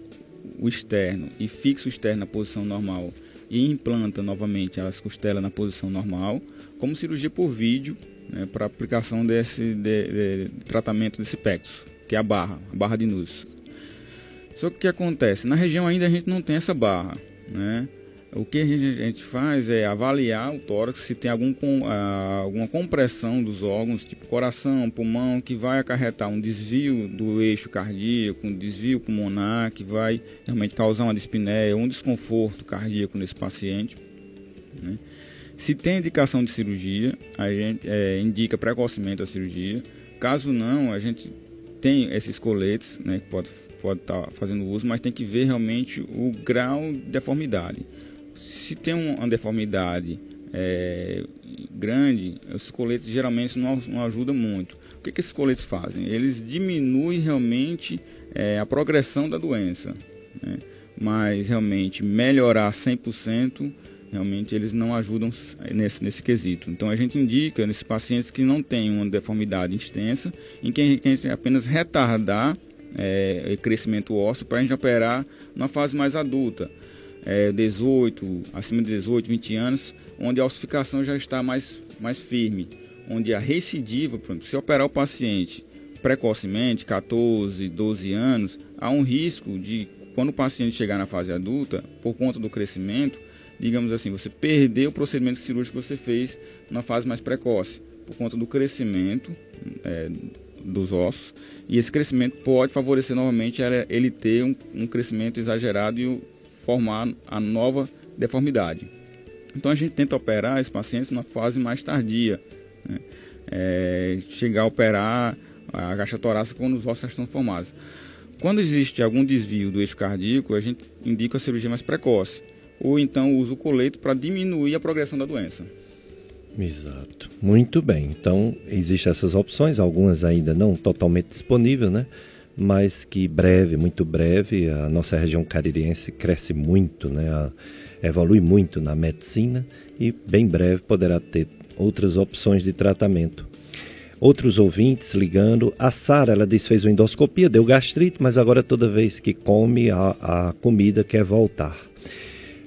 o externo e fixa o externo na posição normal e implanta novamente as costelas na posição normal, como cirurgia por vídeo, né, para aplicação desse de, de, tratamento desse pectus, que é a barra, a barra de nus. Só que o que acontece? Na região ainda a gente não tem essa barra, né? O que a gente faz é avaliar o tórax se tem algum, alguma compressão dos órgãos, tipo coração, pulmão, que vai acarretar um desvio do eixo cardíaco, um desvio pulmonar, que vai realmente causar uma dispneia, um desconforto cardíaco nesse paciente. Né? Se tem indicação de cirurgia, a gente é, indica precocemente a cirurgia. Caso não, a gente tem esses coletes, né, que pode pode estar tá fazendo uso, mas tem que ver realmente o grau de deformidade. Se tem uma deformidade é, grande, os coletes geralmente não, não ajudam muito. O que, que esses coletes fazem? Eles diminuem realmente é, a progressão da doença, né? mas realmente melhorar 100% realmente eles não ajudam nesse, nesse quesito. Então a gente indica nesses pacientes que não têm uma deformidade extensa, em que a apenas retardar é, crescimento ósseo para a gente operar na fase mais adulta, é, 18, acima de 18, 20 anos, onde a ossificação já está mais, mais firme, onde a recidiva, por exemplo, se operar o paciente precocemente, 14, 12 anos, há um risco de, quando o paciente chegar na fase adulta, por conta do crescimento, digamos assim, você perder o procedimento cirúrgico que você fez na fase mais precoce, por conta do crescimento é, dos ossos, e esse crescimento pode favorecer novamente ele ter um, um crescimento exagerado e formar a nova deformidade. Então a gente tenta operar esses pacientes na fase mais tardia, né? é, chegar a operar a caixa torácica quando os ossos já estão formados. Quando existe algum desvio do eixo cardíaco, a gente indica a cirurgia mais precoce ou então usa o colete para diminuir a progressão da doença. Exato. Muito bem. Então, existem essas opções, algumas ainda não totalmente disponíveis, né? Mas que breve, muito breve, a nossa região caririense cresce muito, né? A, evolui muito na medicina e bem breve poderá ter outras opções de tratamento. Outros ouvintes ligando. A Sara, ela disse fez uma endoscopia, deu gastrite, mas agora toda vez que come a, a comida quer voltar.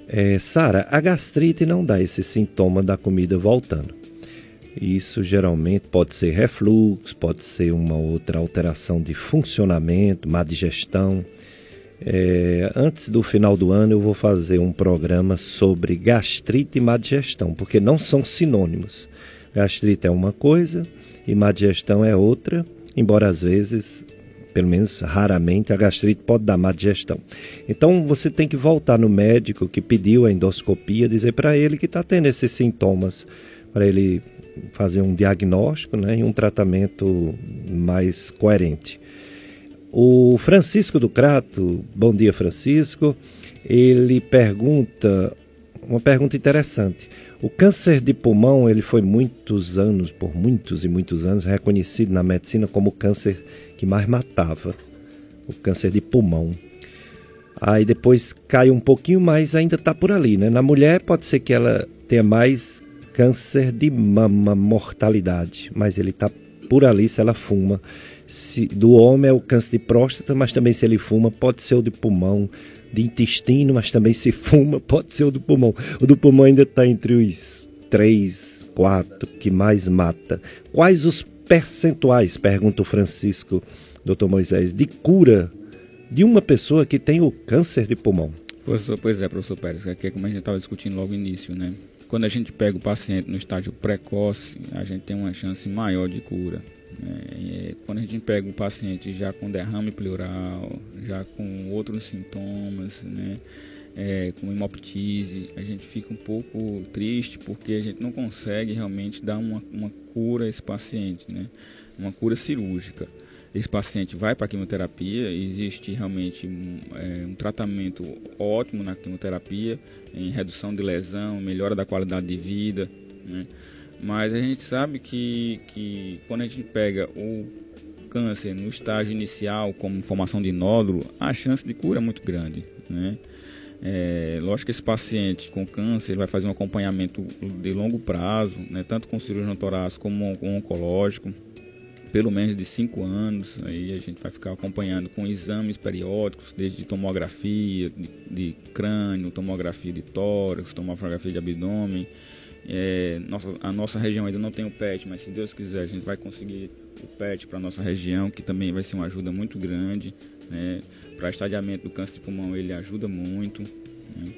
É, Sara, a gastrite não dá esse sintoma da comida voltando. Isso geralmente pode ser refluxo, pode ser uma outra alteração de funcionamento, má digestão. É, antes do final do ano eu vou fazer um programa sobre gastrite e má digestão, porque não são sinônimos. Gastrite é uma coisa e má digestão é outra, embora às vezes pelo menos raramente, a gastrite pode dar má digestão. Então você tem que voltar no médico que pediu a endoscopia, dizer para ele que está tendo esses sintomas, para ele fazer um diagnóstico né, e um tratamento mais coerente. O Francisco do Crato, bom dia Francisco, ele pergunta uma pergunta interessante. O câncer de pulmão, ele foi muitos anos, por muitos e muitos anos, reconhecido na medicina como câncer que mais matava, o câncer de pulmão. Aí depois cai um pouquinho, mas ainda está por ali, né? Na mulher pode ser que ela tenha mais câncer de mama, mortalidade, mas ele está por ali se ela fuma. Se, do homem é o câncer de próstata, mas também se ele fuma, pode ser o de pulmão, de intestino, mas também se fuma, pode ser o do pulmão. O do pulmão ainda está entre os três, quatro que mais mata. Quais os percentuais, pergunta o Francisco, doutor Moisés, de cura de uma pessoa que tem o câncer de pulmão? Professor, pois é, professor Pérez, aqui é como a gente estava discutindo logo no início, né? Quando a gente pega o paciente no estágio precoce, a gente tem uma chance maior de cura. Né? quando a gente pega o paciente já com derrame pleural, já com outros sintomas, né? é, com hemoptise, a gente fica um pouco triste porque a gente não consegue realmente dar uma, uma cura a esse paciente, né? uma cura cirúrgica. Esse paciente vai para a quimioterapia, existe realmente um, é, um, tratamento ótimo na quimioterapia, em redução de lesão, melhora da qualidade de vida, né? mas a gente sabe que, que quando a gente pega o câncer no estágio inicial, como formação de nódulo, a chance de cura é muito grande. Né? É, lógico que esse paciente com câncer vai fazer um acompanhamento de longo prazo, né, tanto com cirurgião torácico como com oncológico, pelo menos de 5 anos. Aí a gente vai ficar acompanhando com exames periódicos, desde tomografia de, de crânio, tomografia de tórax, tomografia de abdômen. É, nossa, a nossa região ainda não tem o PET, mas se Deus quiser a gente vai conseguir o PET para a nossa região, que também vai ser uma ajuda muito grande. Né? Para estadiamento do câncer de pulmão ele ajuda muito. Né?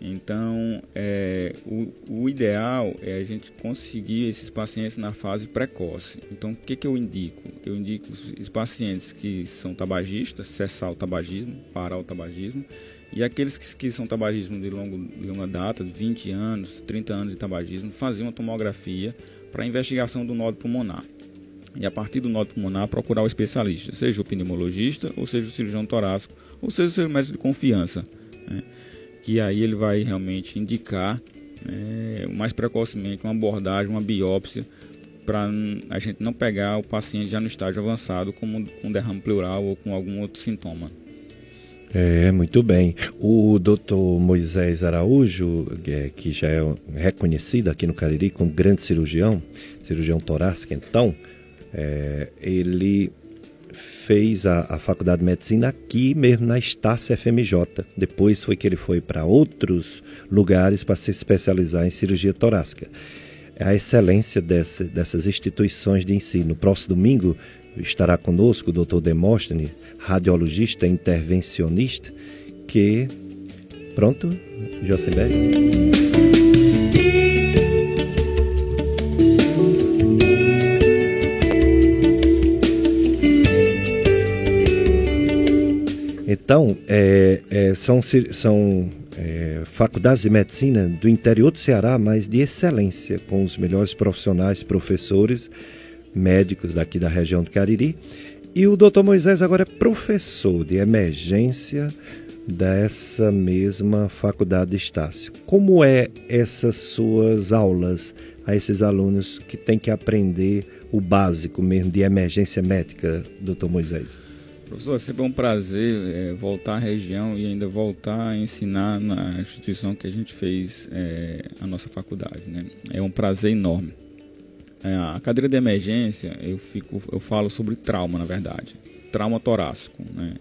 Então, é, o, o, ideal é a gente conseguir esses pacientes na fase precoce. Então, o que, que eu indico? Eu indico os pacientes que são tabagistas, cessar o tabagismo, parar o tabagismo, e aqueles que, que são tabagismo de, longo, de longa data, de 20 anos, 30 anos de tabagismo, fazer uma tomografia para investigação do nódulo pulmonar e a partir do nódulo pulmonar procurar o especialista, seja o pneumologista, ou seja o cirurgião torácico, ou seja o seu médico de confiança, né? Que aí ele vai realmente indicar né, mais precocemente uma abordagem, uma biópsia, para a gente não pegar o paciente já no estágio avançado com derrame pleural ou com algum outro sintoma. É, muito bem. O doutor Moisés Araújo, é, que já é reconhecido aqui no Cariri como grande cirurgião, cirurgião torácico, então, é, ele fez a, a, faculdade de medicina aqui mesmo na Estácia FMJ. Depois foi que ele foi para outros lugares para se especializar em cirurgia torácica. A excelência dessa, dessas instituições de ensino. No próximo domingo estará conosco o Dr. Demóstenes, radiologista intervencionista, que. Pronto, Josimberg? Então, é, é, são, são é, faculdades de medicina do interior do Ceará, mas de excelência, com os melhores profissionais, professores, médicos daqui da região do Cariri. E o doutor Moisés agora é professor de emergência dessa mesma faculdade de Estácio. Como é essas suas aulas a esses alunos que têm que aprender o básico mesmo de emergência médica, doutor Moisés? Professor, é sempre um prazer é, voltar à região e ainda voltar a ensinar na instituição que a gente fez é, a nossa faculdade. Né? É um prazer enorme. É, a cadeira de emergência, eu, fico, eu falo sobre trauma, na verdade. Trauma torácico. Né?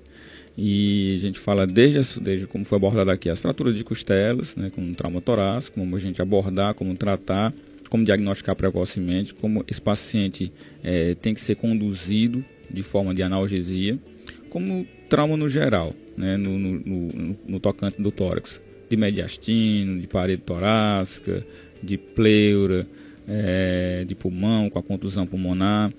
E a gente fala desde, desde como foi abordado aqui, as fraturas de costelas, né, como trauma torácico, como a gente abordar, como tratar, como diagnosticar precocemente, como esse paciente é, tem que ser conduzido de forma de analgesia como trauma no geral, né, no, no, no, no tocante do tórax, de mediastino, de parede torácica, de pleura, é, de pulmão com a contusão pulmonar.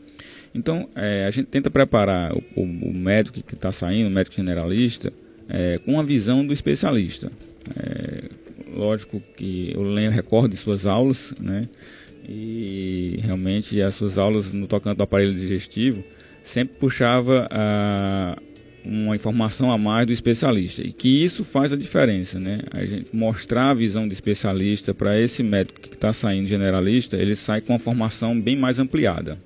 Então, é, a gente tenta preparar o, o, o médico que está saindo, o médico generalista, é, com a visão do especialista. Lógico que eu lembro, recordo de suas aulas, né? E realmente as suas aulas no tocante do aparelho digestivo sempre puxava a, uma informação a mais do especialista e que isso faz a diferença, né? A gente mostrar a visão do especialista para esse médico que está saindo generalista, ele sai com uma formação bem mais ampliada.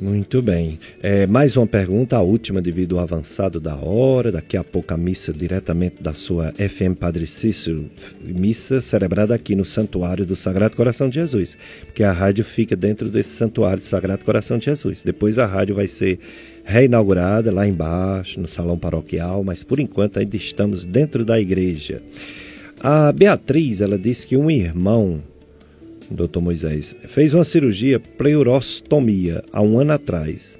Muito bem. É, mais uma pergunta, a última devido ao avançado da hora. Daqui a pouco a missa diretamente da sua FM Padre Cícero, missa celebrada aqui no Santuário do Sagrado Coração de Jesus, porque a rádio fica dentro desse Santuário do Sagrado Coração de Jesus. Depois a rádio vai ser reinaugurada lá embaixo, no salão paroquial, mas por enquanto ainda estamos dentro da igreja. A Beatriz, ela disse que um irmão doutor Moisés, fez uma cirurgia pleurostomia há um ano atrás.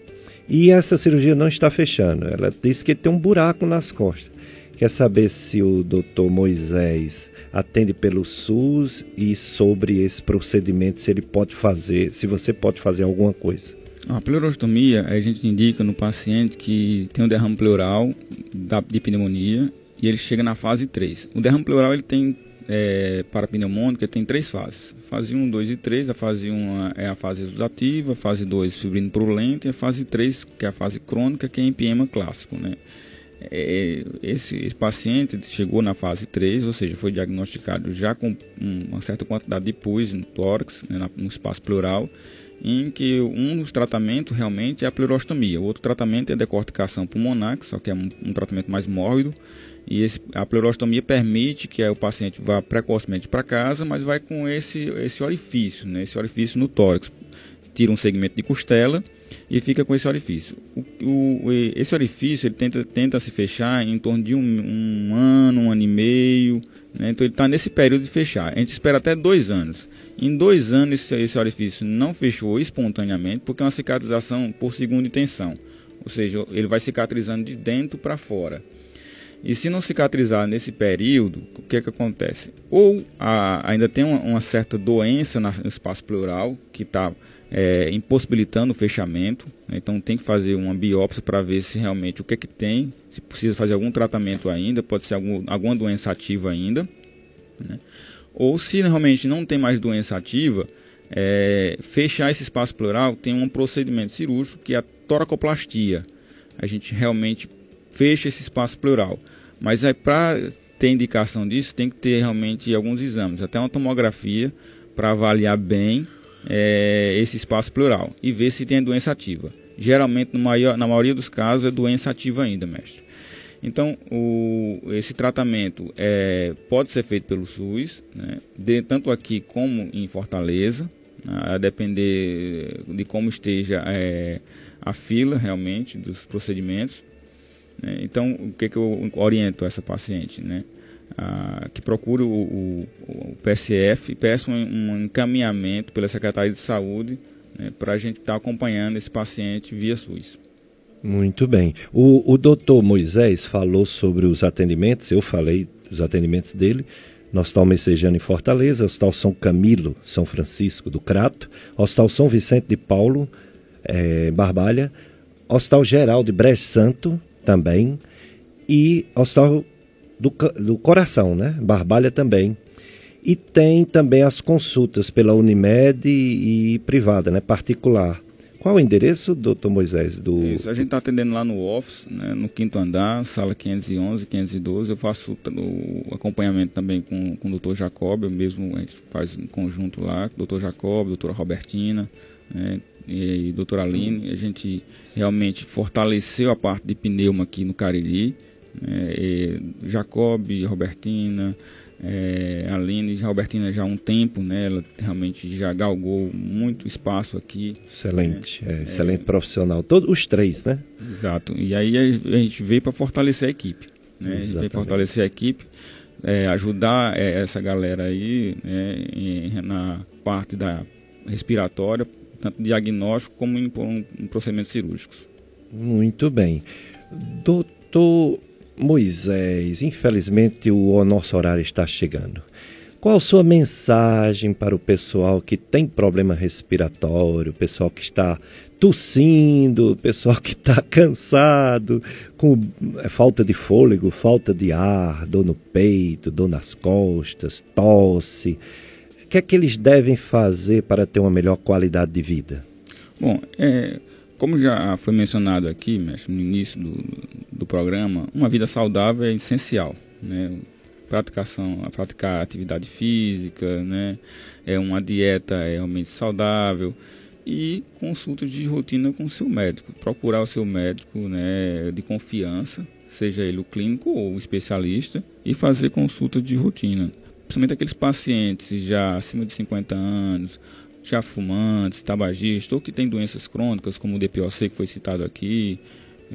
E essa cirurgia não está fechando. Ela disse que tem um buraco nas costas. Quer saber se o doutor Moisés atende pelo SUS e sobre esse procedimento, se ele pode fazer, se você pode fazer alguma coisa. A pleurostomia, a gente indica no paciente que tem um derrame pleural de pneumonia e ele chega na fase 3. O derrame pleural ele tem é, para pneumônica tem três fases. Fase 1, 2 e 3. A fase 1 é a fase exudativa, a fase 2 fibrino purulento e a fase 3, que é a fase crônica, que é empiema clássico. Né? É, esse, esse, paciente chegou na fase 3, ou seja, foi diagnosticado já com uma certa quantidade de pus no tórax, né, no espaço pleural, em que um dos tratamentos realmente é a pleurostomia. O outro tratamento é a decorticação pulmonar, só que é um, um tratamento mais mórbido, e esse, a pleurostomia permite que o paciente vá precocemente para casa, mas vai com esse, esse orifício, né, esse orifício no tórax. Tira um segmento de costela e fica com esse orifício. O, o, esse orifício ele tenta, tenta se fechar em torno de um, um ano, um ano e meio. Né, então ele está nesse período de fechar. A gente espera até dois anos. Em dois anos esse, esse orifício não fechou espontaneamente porque é uma cicatrização por segunda intenção. Ou seja, ele vai cicatrizando de dentro para fora. E se não cicatrizar nesse período, o que, é que acontece? Ou a, ainda tem uma, uma, certa doença no espaço pleural que está é, impossibilitando o fechamento, né? então tem que fazer uma biópsia para ver se realmente o que é que tem, se precisa fazer algum tratamento ainda, pode ser algum, alguma doença ativa ainda. Né? Ou se realmente não tem mais doença ativa, é, fechar esse espaço pleural tem um procedimento cirúrgico que é a toracoplastia. A gente realmente fecha esse espaço pleural. Mas é para ter indicação disso, tem que ter realmente alguns exames, até uma tomografia para avaliar bem é, esse espaço pleural e ver se tem doença ativa. Geralmente, maior, na maioria dos casos, é doença ativa ainda, mestre. Então, o, esse tratamento é, pode ser feito pelo SUS, né, de, tanto aqui como em Fortaleza, né, a depender de como esteja é, a fila realmente dos procedimentos. Né? Então, o que, que eu oriento essa paciente? Né? Ah, que procure o, o, o, PSF e peça um, um, encaminhamento pela Secretaria de Saúde né, para a gente estar tá acompanhando esse paciente via SUS. Muito bem. O, o doutor Moisés falou sobre os atendimentos, eu falei dos atendimentos dele no Hospital Messejano em Fortaleza, Hospital São Camilo, São Francisco do Crato, Hospital São Vicente de Paulo, é, Barbalha, Hospital Geral de Brejo Santo, também, e Hospital do, do Coração, né? Barbalha também. E tem também as consultas pela Unimed e, e privada, né? Particular. Qual o endereço, doutor Moisés? Do... Isso, a gente está atendendo lá no office, né, no quinto andar, sala 511, 512. Eu faço o acompanhamento também com, com o doutor Jacob, eu mesmo a gente faz em conjunto lá, doutor Jacob, doutora Robertina, né, e, doutora Aline, a gente realmente fortaleceu a parte de pneuma aqui no Cariri. Né, Jacob, Robertina, é, Aline e Robertina já há um tempo, né? Ela realmente já galgou muito espaço aqui. Excelente, né, é, excelente é, profissional. Todos os três, né? Exato. E aí a gente veio para fortalecer a equipe. Né? A gente veio fortalecer a equipe, é, ajudar é, essa galera aí né, na parte da respiratória tanto diagnóstico como em, em procedimentos cirúrgicos. Muito bem. Doutor Moisés, infelizmente o nosso horário está chegando. Qual sua mensagem para o pessoal que tem problema respiratório, pessoal que está tossindo, pessoal que está cansado, com é, falta de fôlego, falta de ar, dor no peito, dor nas costas, tosse? Que é que eles devem fazer para ter uma melhor qualidade de vida? Bom, é, como já foi mencionado aqui, mestre, no início do, do programa, uma vida saudável é essencial, né? Praticação, a praticar atividade física, né? É uma dieta realmente saudável e consultas de rotina com o seu médico. Procurar o seu médico, né, de confiança, seja ele o clínico ou o especialista, e fazer consulta de rotina principalmente aqueles pacientes já acima de 50 anos, já fumantes, tabagistas, ou que têm doenças crônicas, como o DPOC que foi citado aqui,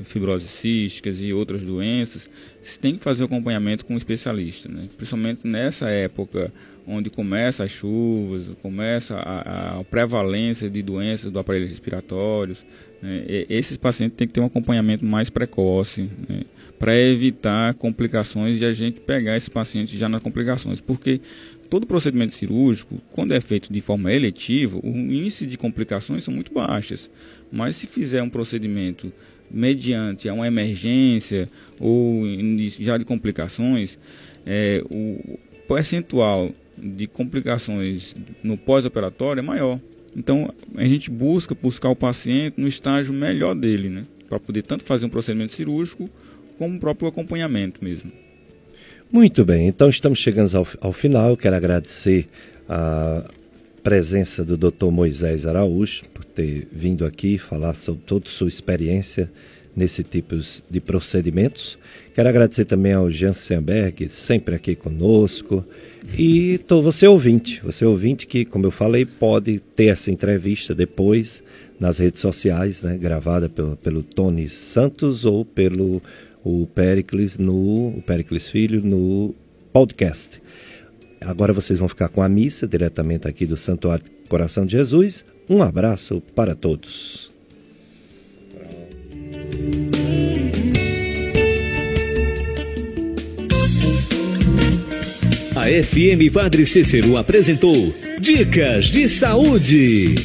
fibrose císticas e outras doenças, você tem que fazer acompanhamento com um especialista, né? principalmente nessa época onde começa as chuvas, começa a, a prevalência de doenças do aparelho respiratórios. Né? esses pacientes têm que ter um acompanhamento mais precoce, né? para evitar complicações e a gente pegar esses pacientes já nas complicações, porque todo procedimento cirúrgico, quando é feito de forma eletiva, o índice de complicações são muito baixas, mas se fizer um procedimento mediante uma emergência ou já de complicações, é, o percentual de complicações no pós-operatório é maior. Então a gente busca buscar o paciente no estágio melhor dele, né? Para poder tanto fazer um procedimento cirúrgico como o próprio acompanhamento mesmo. Muito bem, então estamos chegando ao, ao final. Eu quero agradecer a presença do Dr. Moisés Araújo por ter vindo aqui falar sobre toda a sua experiência nesse tipo de procedimentos. Quero agradecer também ao Jean Senberg, sempre aqui conosco. E tô, você ouvinte, você ouvinte que, como eu falei, pode ter essa entrevista depois nas redes sociais, né, gravada pelo, pelo Tony Santos ou pelo o Pericles no o Pericles Filho no podcast. Agora vocês vão ficar com a missa diretamente aqui do Santuário Coração de Jesus. Um abraço para todos. A FM Padre Cícero apresentou Dicas de Saúde.